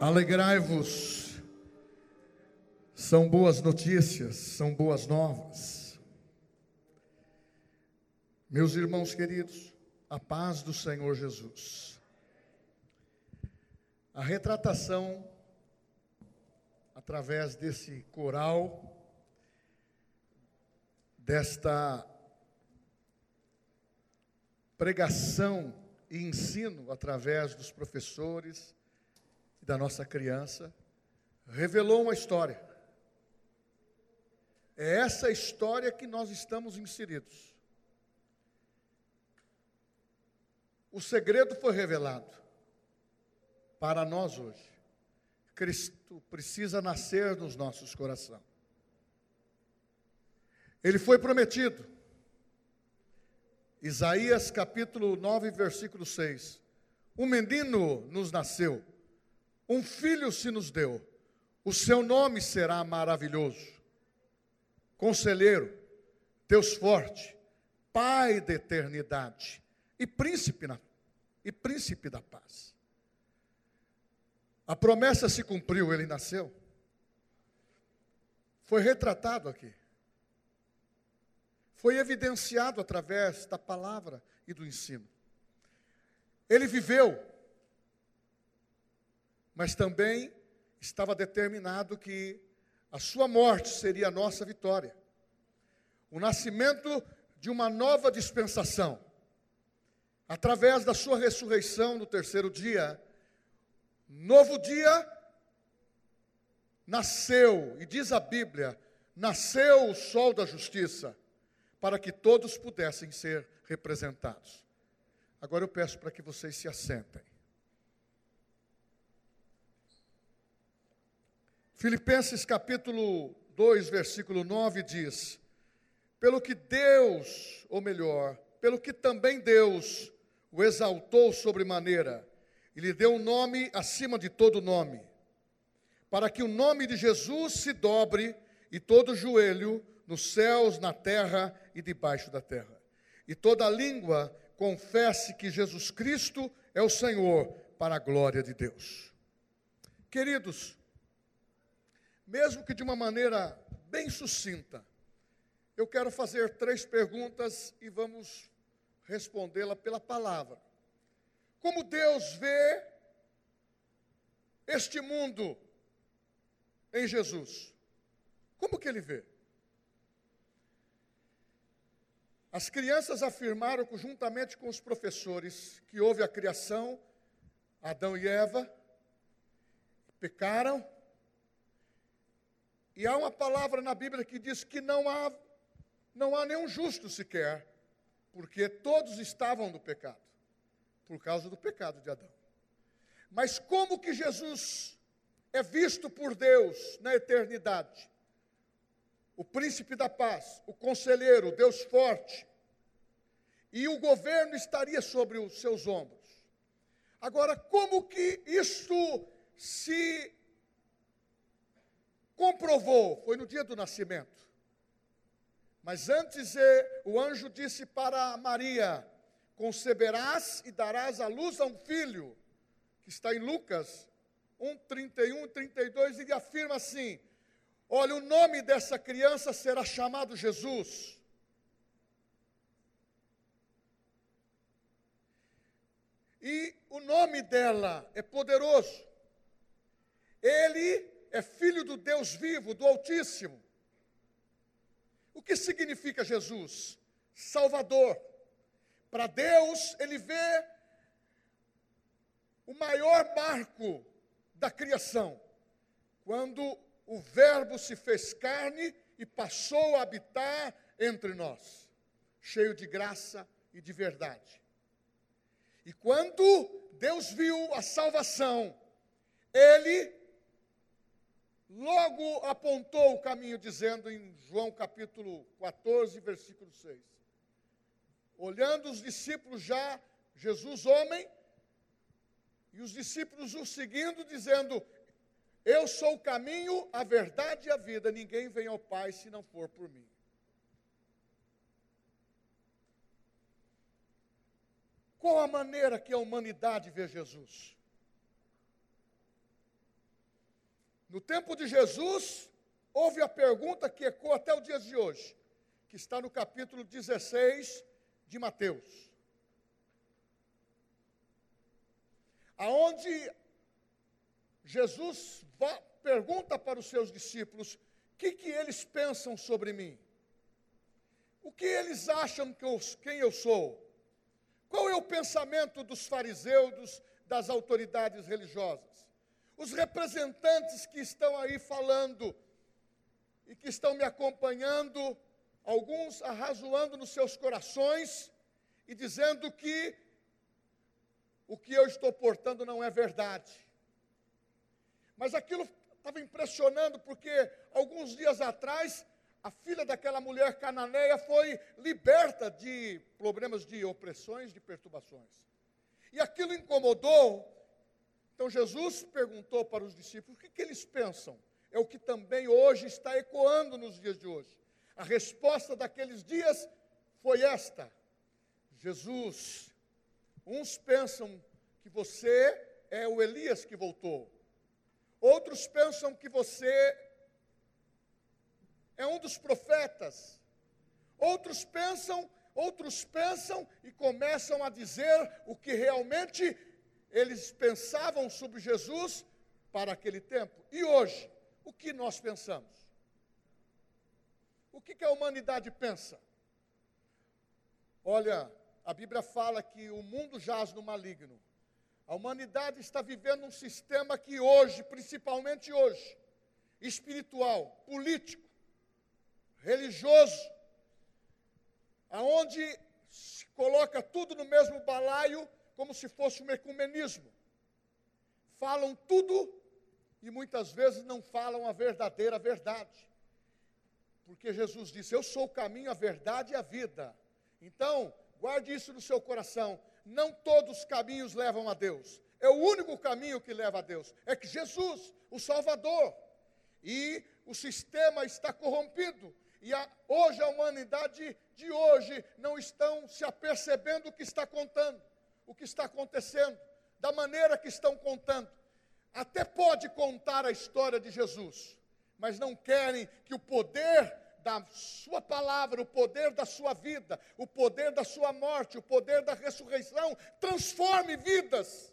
Alegrai-vos, são boas notícias, são boas novas. Meus irmãos queridos, a paz do Senhor Jesus. A retratação, através desse coral, desta pregação e ensino através dos professores, da nossa criança, revelou uma história. É essa história que nós estamos inseridos. O segredo foi revelado para nós hoje. Cristo precisa nascer nos nossos corações. Ele foi prometido. Isaías capítulo 9, versículo 6. Um menino nos nasceu um filho se nos deu, o seu nome será maravilhoso. Conselheiro, Deus forte, Pai da eternidade e príncipe, na, e príncipe da paz. A promessa se cumpriu, ele nasceu. Foi retratado aqui. Foi evidenciado através da palavra e do ensino. Ele viveu mas também estava determinado que a sua morte seria a nossa vitória. O nascimento de uma nova dispensação. Através da sua ressurreição no terceiro dia, novo dia nasceu, e diz a Bíblia, nasceu o sol da justiça, para que todos pudessem ser representados. Agora eu peço para que vocês se assentem. Filipenses capítulo 2, versículo 9 diz: Pelo que Deus, ou melhor, pelo que também Deus o exaltou sobremaneira, e lhe deu um nome acima de todo nome, para que o nome de Jesus se dobre e todo joelho nos céus, na terra e debaixo da terra, e toda língua confesse que Jesus Cristo é o Senhor, para a glória de Deus. Queridos, mesmo que de uma maneira bem sucinta, eu quero fazer três perguntas e vamos respondê-la pela palavra. Como Deus vê este mundo em Jesus? Como que ele vê? As crianças afirmaram, juntamente com os professores, que houve a criação, Adão e Eva, pecaram, e há uma palavra na Bíblia que diz que não há, não há nenhum justo sequer, porque todos estavam no pecado, por causa do pecado de Adão. Mas como que Jesus é visto por Deus na eternidade? O príncipe da paz, o conselheiro, Deus forte, e o governo estaria sobre os seus ombros. Agora, como que isto se comprovou, foi no dia do nascimento. Mas antes o anjo disse para Maria: Conceberás e darás à luz a um filho, que está em Lucas 1, 31 e 32, e afirma assim: Olha, o nome dessa criança será chamado Jesus. E o nome dela é poderoso. Ele é filho do Deus vivo, do Altíssimo. O que significa Jesus? Salvador. Para Deus, ele vê o maior marco da criação, quando o Verbo se fez carne e passou a habitar entre nós, cheio de graça e de verdade. E quando Deus viu a salvação, ele logo apontou o caminho, dizendo em João capítulo 14, versículo 6. Olhando os discípulos já, Jesus homem, e os discípulos o seguindo, dizendo: Eu sou o caminho, a verdade e a vida, ninguém vem ao Pai se não for por mim. Qual a maneira que a humanidade vê Jesus? No tempo de Jesus, houve a pergunta que ecoa até o dia de hoje, que está no capítulo 16 de Mateus. Aonde Jesus pergunta para os seus discípulos: o que, que eles pensam sobre mim? O que eles acham que eu, quem eu sou? Qual é o pensamento dos fariseus, das autoridades religiosas? Os representantes que estão aí falando e que estão me acompanhando, alguns arrazoando nos seus corações e dizendo que o que eu estou portando não é verdade. Mas aquilo estava impressionando porque alguns dias atrás a filha daquela mulher cananeia foi liberta de problemas de opressões, de perturbações. E aquilo incomodou. Então Jesus perguntou para os discípulos: o que, que eles pensam? É o que também hoje está ecoando nos dias de hoje. A resposta daqueles dias foi esta: Jesus, uns pensam que você é o Elias que voltou, outros pensam que você é um dos profetas. Outros pensam, outros pensam e começam a dizer o que realmente eles pensavam sobre Jesus para aquele tempo. E hoje, o que nós pensamos? O que, que a humanidade pensa? Olha, a Bíblia fala que o mundo jaz no maligno. A humanidade está vivendo um sistema que hoje, principalmente hoje, espiritual, político, religioso, aonde se coloca tudo no mesmo balaio, como se fosse um ecumenismo. Falam tudo e muitas vezes não falam a verdadeira verdade. Porque Jesus disse: Eu sou o caminho, a verdade e a vida. Então, guarde isso no seu coração. Não todos os caminhos levam a Deus. É o único caminho que leva a Deus. É que Jesus, o Salvador. E o sistema está corrompido. E a, hoje a humanidade de hoje não estão se apercebendo o que está contando, o que está acontecendo, da maneira que estão contando. Até pode contar a história de Jesus, mas não querem que o poder da sua palavra, o poder da sua vida, o poder da sua morte, o poder da ressurreição transforme vidas.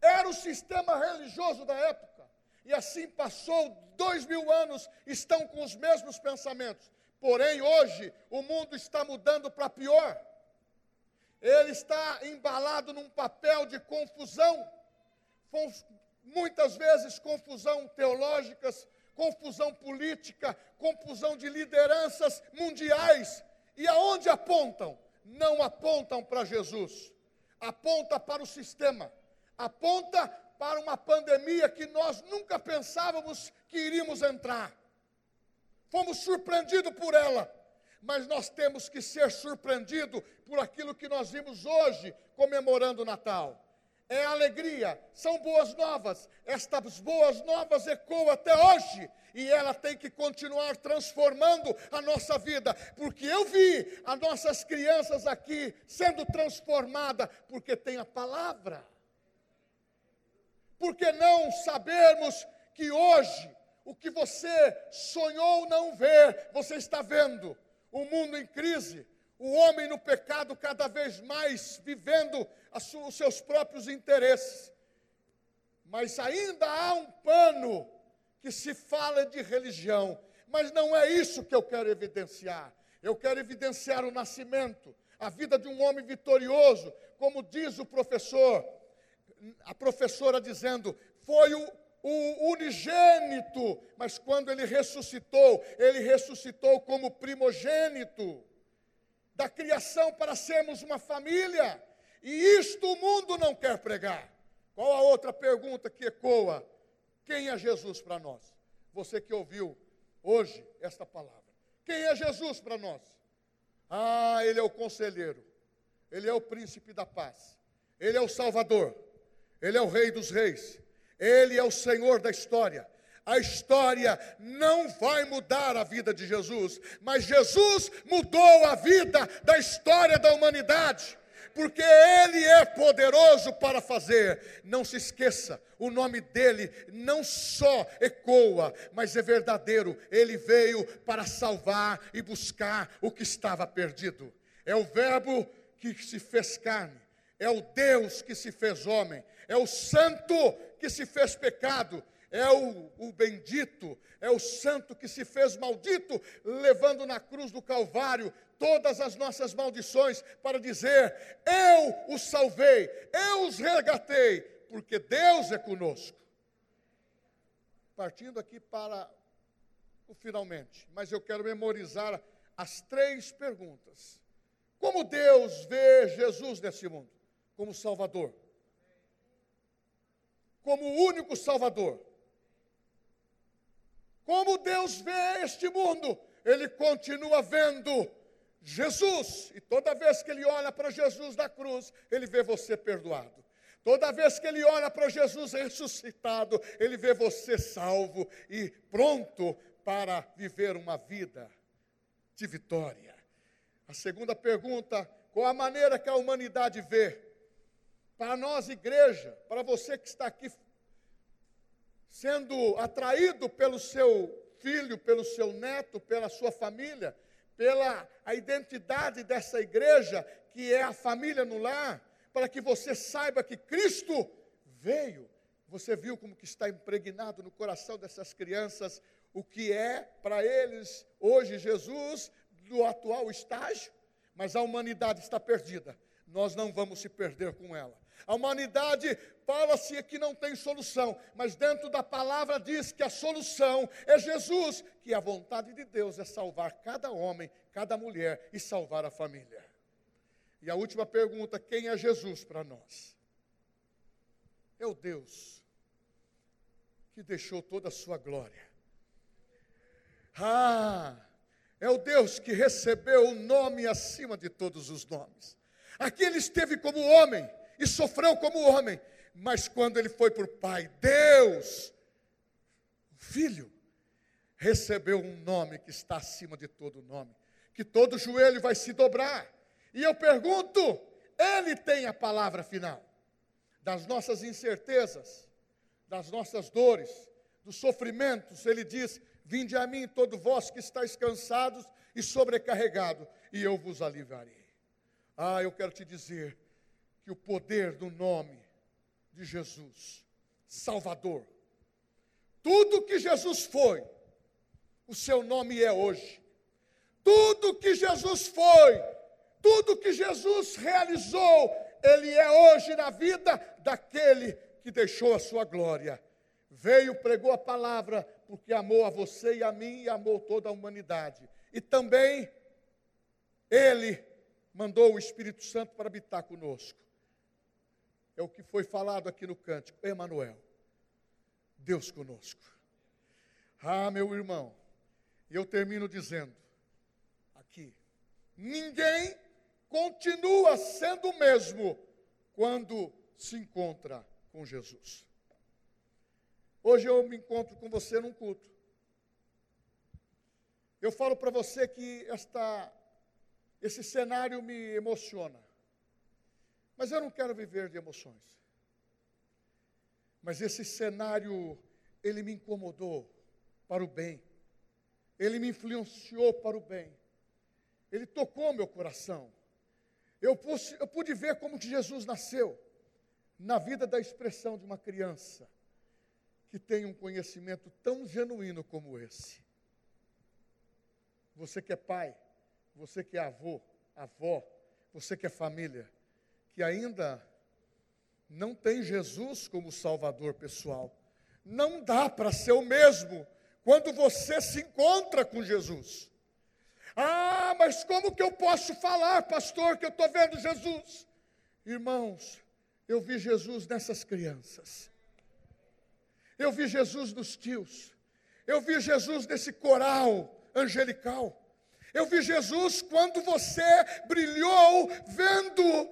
Era o sistema religioso da época. E assim passou dois mil anos, estão com os mesmos pensamentos. Porém, hoje, o mundo está mudando para pior. Ele está embalado num papel de confusão, muitas vezes confusão teológicas, confusão política, confusão de lideranças mundiais. E aonde apontam? Não apontam para Jesus, aponta para o sistema, aponta para uma pandemia que nós nunca pensávamos que iríamos entrar. Fomos surpreendidos por ela, mas nós temos que ser surpreendidos por aquilo que nós vimos hoje comemorando o Natal. É alegria, são boas novas. Estas boas novas ecoam até hoje e ela tem que continuar transformando a nossa vida, porque eu vi as nossas crianças aqui sendo transformadas, porque tem a palavra. Por que não sabermos que hoje o que você sonhou não ver, você está vendo? O mundo em crise, o homem no pecado cada vez mais vivendo os seus próprios interesses. Mas ainda há um pano que se fala de religião, mas não é isso que eu quero evidenciar. Eu quero evidenciar o nascimento, a vida de um homem vitorioso, como diz o professor a professora dizendo, foi o, o unigênito, mas quando ele ressuscitou, ele ressuscitou como primogênito da criação para sermos uma família. E isto o mundo não quer pregar. Qual a outra pergunta que ecoa? Quem é Jesus para nós? Você que ouviu hoje esta palavra. Quem é Jesus para nós? Ah, ele é o conselheiro. Ele é o príncipe da paz. Ele é o salvador. Ele é o Rei dos Reis, Ele é o Senhor da história. A história não vai mudar a vida de Jesus, mas Jesus mudou a vida da história da humanidade porque Ele é poderoso para fazer. Não se esqueça, o nome dele não só ecoa, mas é verdadeiro. Ele veio para salvar e buscar o que estava perdido. É o Verbo que se fez carne, é o Deus que se fez homem, é o Santo que se fez pecado é o, o, bendito, é o santo que se fez maldito, levando na cruz do Calvário todas as nossas maldições, para dizer: Eu os salvei, eu os resgatei, porque Deus é conosco. Partindo aqui para o finalmente, mas eu quero memorizar as três perguntas. Como Deus vê Jesus nesse mundo? Como Salvador. Como único Salvador como Deus vê este mundo, Ele continua vendo Jesus. E toda vez que Ele olha para Jesus na cruz, Ele vê você perdoado. Toda vez que Ele olha para Jesus ressuscitado, Ele vê você salvo e pronto para viver uma vida de vitória. A segunda pergunta: qual a maneira que a humanidade vê? Para nós, igreja, para você que está aqui sendo atraído pelo seu filho, pelo seu neto, pela sua família, pela a identidade dessa igreja, que é a família no lar, para que você saiba que Cristo veio. Você viu como que está impregnado no coração dessas crianças o que é para eles hoje Jesus do atual estágio, mas a humanidade está perdida. Nós não vamos se perder com ela. A humanidade fala-se que não tem solução, mas dentro da palavra diz que a solução é Jesus, que a vontade de Deus é salvar cada homem, cada mulher e salvar a família. E a última pergunta: quem é Jesus para nós? É o Deus que deixou toda a sua glória. Ah, é o Deus que recebeu o nome acima de todos os nomes. Aqui ele esteve como homem, e sofreu como homem, mas quando ele foi por Pai, Deus, o Filho, recebeu um nome que está acima de todo nome, que todo joelho vai se dobrar. E eu pergunto, ele tem a palavra final das nossas incertezas, das nossas dores, dos sofrimentos. Ele diz: Vinde a mim, todo vós que estáis cansados e sobrecarregados, e eu vos aliviarei. Ah, eu quero te dizer, que o poder do nome de Jesus, Salvador, tudo que Jesus foi, o seu nome é hoje. Tudo que Jesus foi, tudo que Jesus realizou, ele é hoje na vida daquele que deixou a sua glória. Veio, pregou a palavra, porque amou a você e a mim e amou toda a humanidade. E também ele mandou o Espírito Santo para habitar conosco é o que foi falado aqui no cântico, Emanuel. Deus conosco. Ah, meu irmão, eu termino dizendo aqui: ninguém continua sendo o mesmo quando se encontra com Jesus. Hoje eu me encontro com você num culto. Eu falo para você que esta, esse cenário me emociona. Mas eu não quero viver de emoções. Mas esse cenário, ele me incomodou para o bem. Ele me influenciou para o bem. Ele tocou meu coração. Eu pude, eu pude ver como que Jesus nasceu na vida da expressão de uma criança que tem um conhecimento tão genuíno como esse. Você que é pai, você que é avô, avó, você que é família, que ainda não tem Jesus como Salvador pessoal. Não dá para ser o mesmo quando você se encontra com Jesus. Ah, mas como que eu posso falar, pastor, que eu estou vendo Jesus? Irmãos, eu vi Jesus nessas crianças. Eu vi Jesus nos tios. Eu vi Jesus nesse coral angelical. Eu vi Jesus quando você brilhou vendo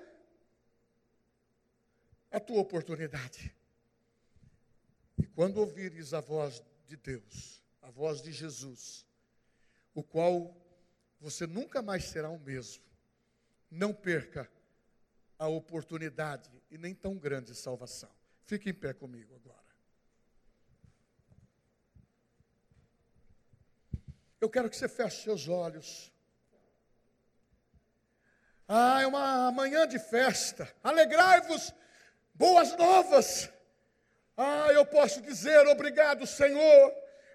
a tua oportunidade. E quando ouvires a voz de Deus, a voz de Jesus, o qual você nunca mais será o mesmo, não perca a oportunidade e nem tão grande salvação. Fique em pé comigo agora. Eu quero que você feche seus olhos. Ah, é uma manhã de festa. Alegrai-vos, boas novas. Ah, eu posso dizer obrigado, Senhor,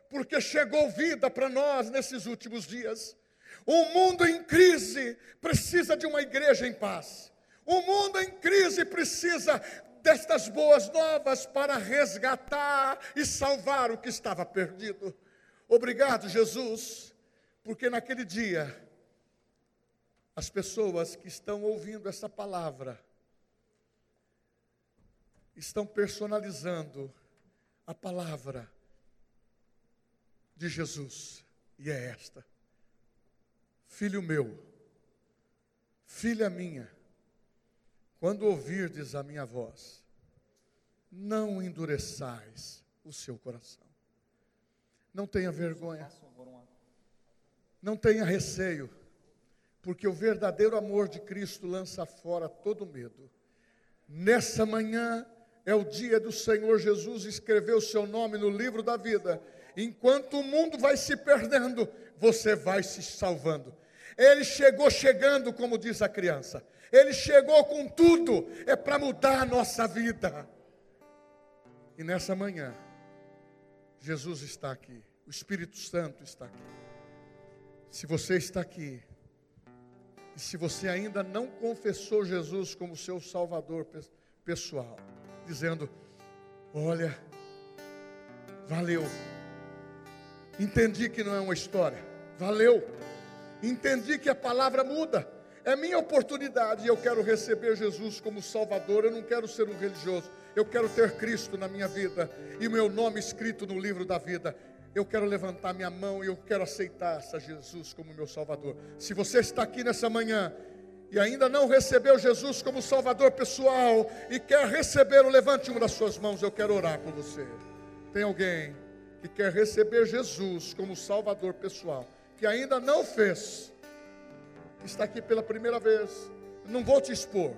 porque chegou vida para nós nesses últimos dias. O mundo em crise precisa de uma igreja em paz. O mundo em crise precisa destas boas novas para resgatar e salvar o que estava perdido. Obrigado, Jesus, porque naquele dia, as pessoas que estão ouvindo essa palavra estão personalizando a palavra de Jesus, e é esta: Filho meu, filha minha, quando ouvirdes a minha voz, não endureçais o seu coração. Não tenha vergonha. Não tenha receio, porque o verdadeiro amor de Cristo lança fora todo medo. Nessa manhã é o dia do Senhor Jesus escrever o seu nome no livro da vida. Enquanto o mundo vai se perdendo, você vai se salvando. Ele chegou chegando, como diz a criança. Ele chegou com tudo, é para mudar a nossa vida. E nessa manhã, Jesus está aqui. O Espírito Santo está aqui. Se você está aqui, e se você ainda não confessou Jesus como seu Salvador pessoal, dizendo: Olha, valeu, entendi que não é uma história, valeu, entendi que a palavra muda, é minha oportunidade e eu quero receber Jesus como Salvador, eu não quero ser um religioso, eu quero ter Cristo na minha vida e meu nome escrito no livro da vida eu quero levantar minha mão e eu quero aceitar essa Jesus como meu Salvador. Se você está aqui nessa manhã e ainda não recebeu Jesus como Salvador pessoal e quer recebê-lo, levante uma das suas mãos, eu quero orar por você. Tem alguém que quer receber Jesus como Salvador pessoal, que ainda não fez, está aqui pela primeira vez, não vou te expor.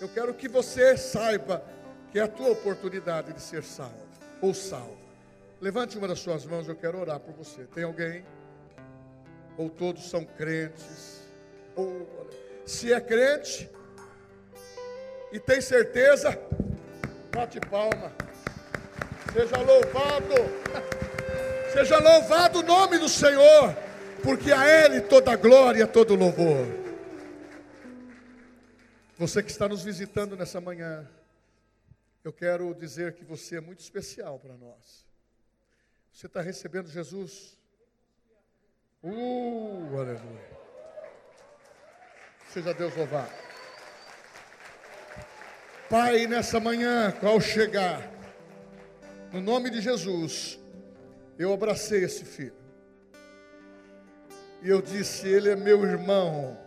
Eu quero que você saiba que é a tua oportunidade de ser salvo ou salvo. Levante uma das suas mãos, eu quero orar por você. Tem alguém? Ou todos são crentes? Ou, se é crente e tem certeza, bate palma. Seja louvado. Seja louvado o nome do Senhor, porque a Ele toda glória, todo louvor. Você que está nos visitando nessa manhã, eu quero dizer que você é muito especial para nós. Você está recebendo Jesus? Uh, aleluia. Seja Deus louvado. Pai, nessa manhã, ao chegar, no nome de Jesus, eu abracei esse filho. E eu disse: Ele é meu irmão.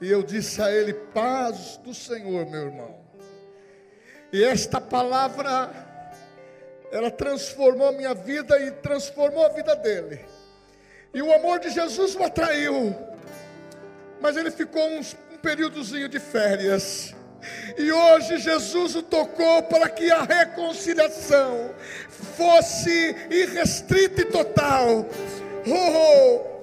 E eu disse a ele: Paz do Senhor, meu irmão. E esta palavra ela transformou a minha vida e transformou a vida dele. E o amor de Jesus o atraiu. Mas ele ficou um, um períodozinho de férias. E hoje Jesus o tocou para que a reconciliação fosse irrestrita e total. Oh, oh.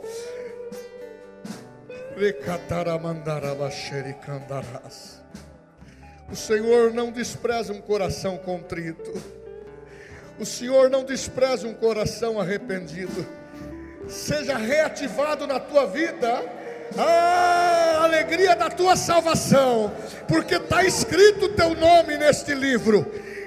O Senhor não despreza um coração contrito. O Senhor não despreza um coração arrependido. Seja reativado na tua vida a alegria da tua salvação, porque está escrito o teu nome neste livro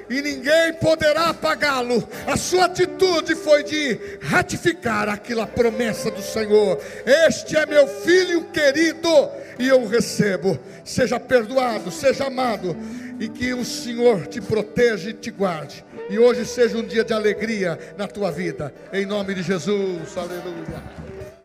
e ninguém poderá apagá-lo. A sua atitude foi de ratificar aquela promessa do Senhor. Este é meu filho querido e eu recebo. Seja perdoado, seja amado e que o Senhor te proteja e te guarde. E hoje seja um dia de alegria na tua vida. Em nome de Jesus. Aleluia.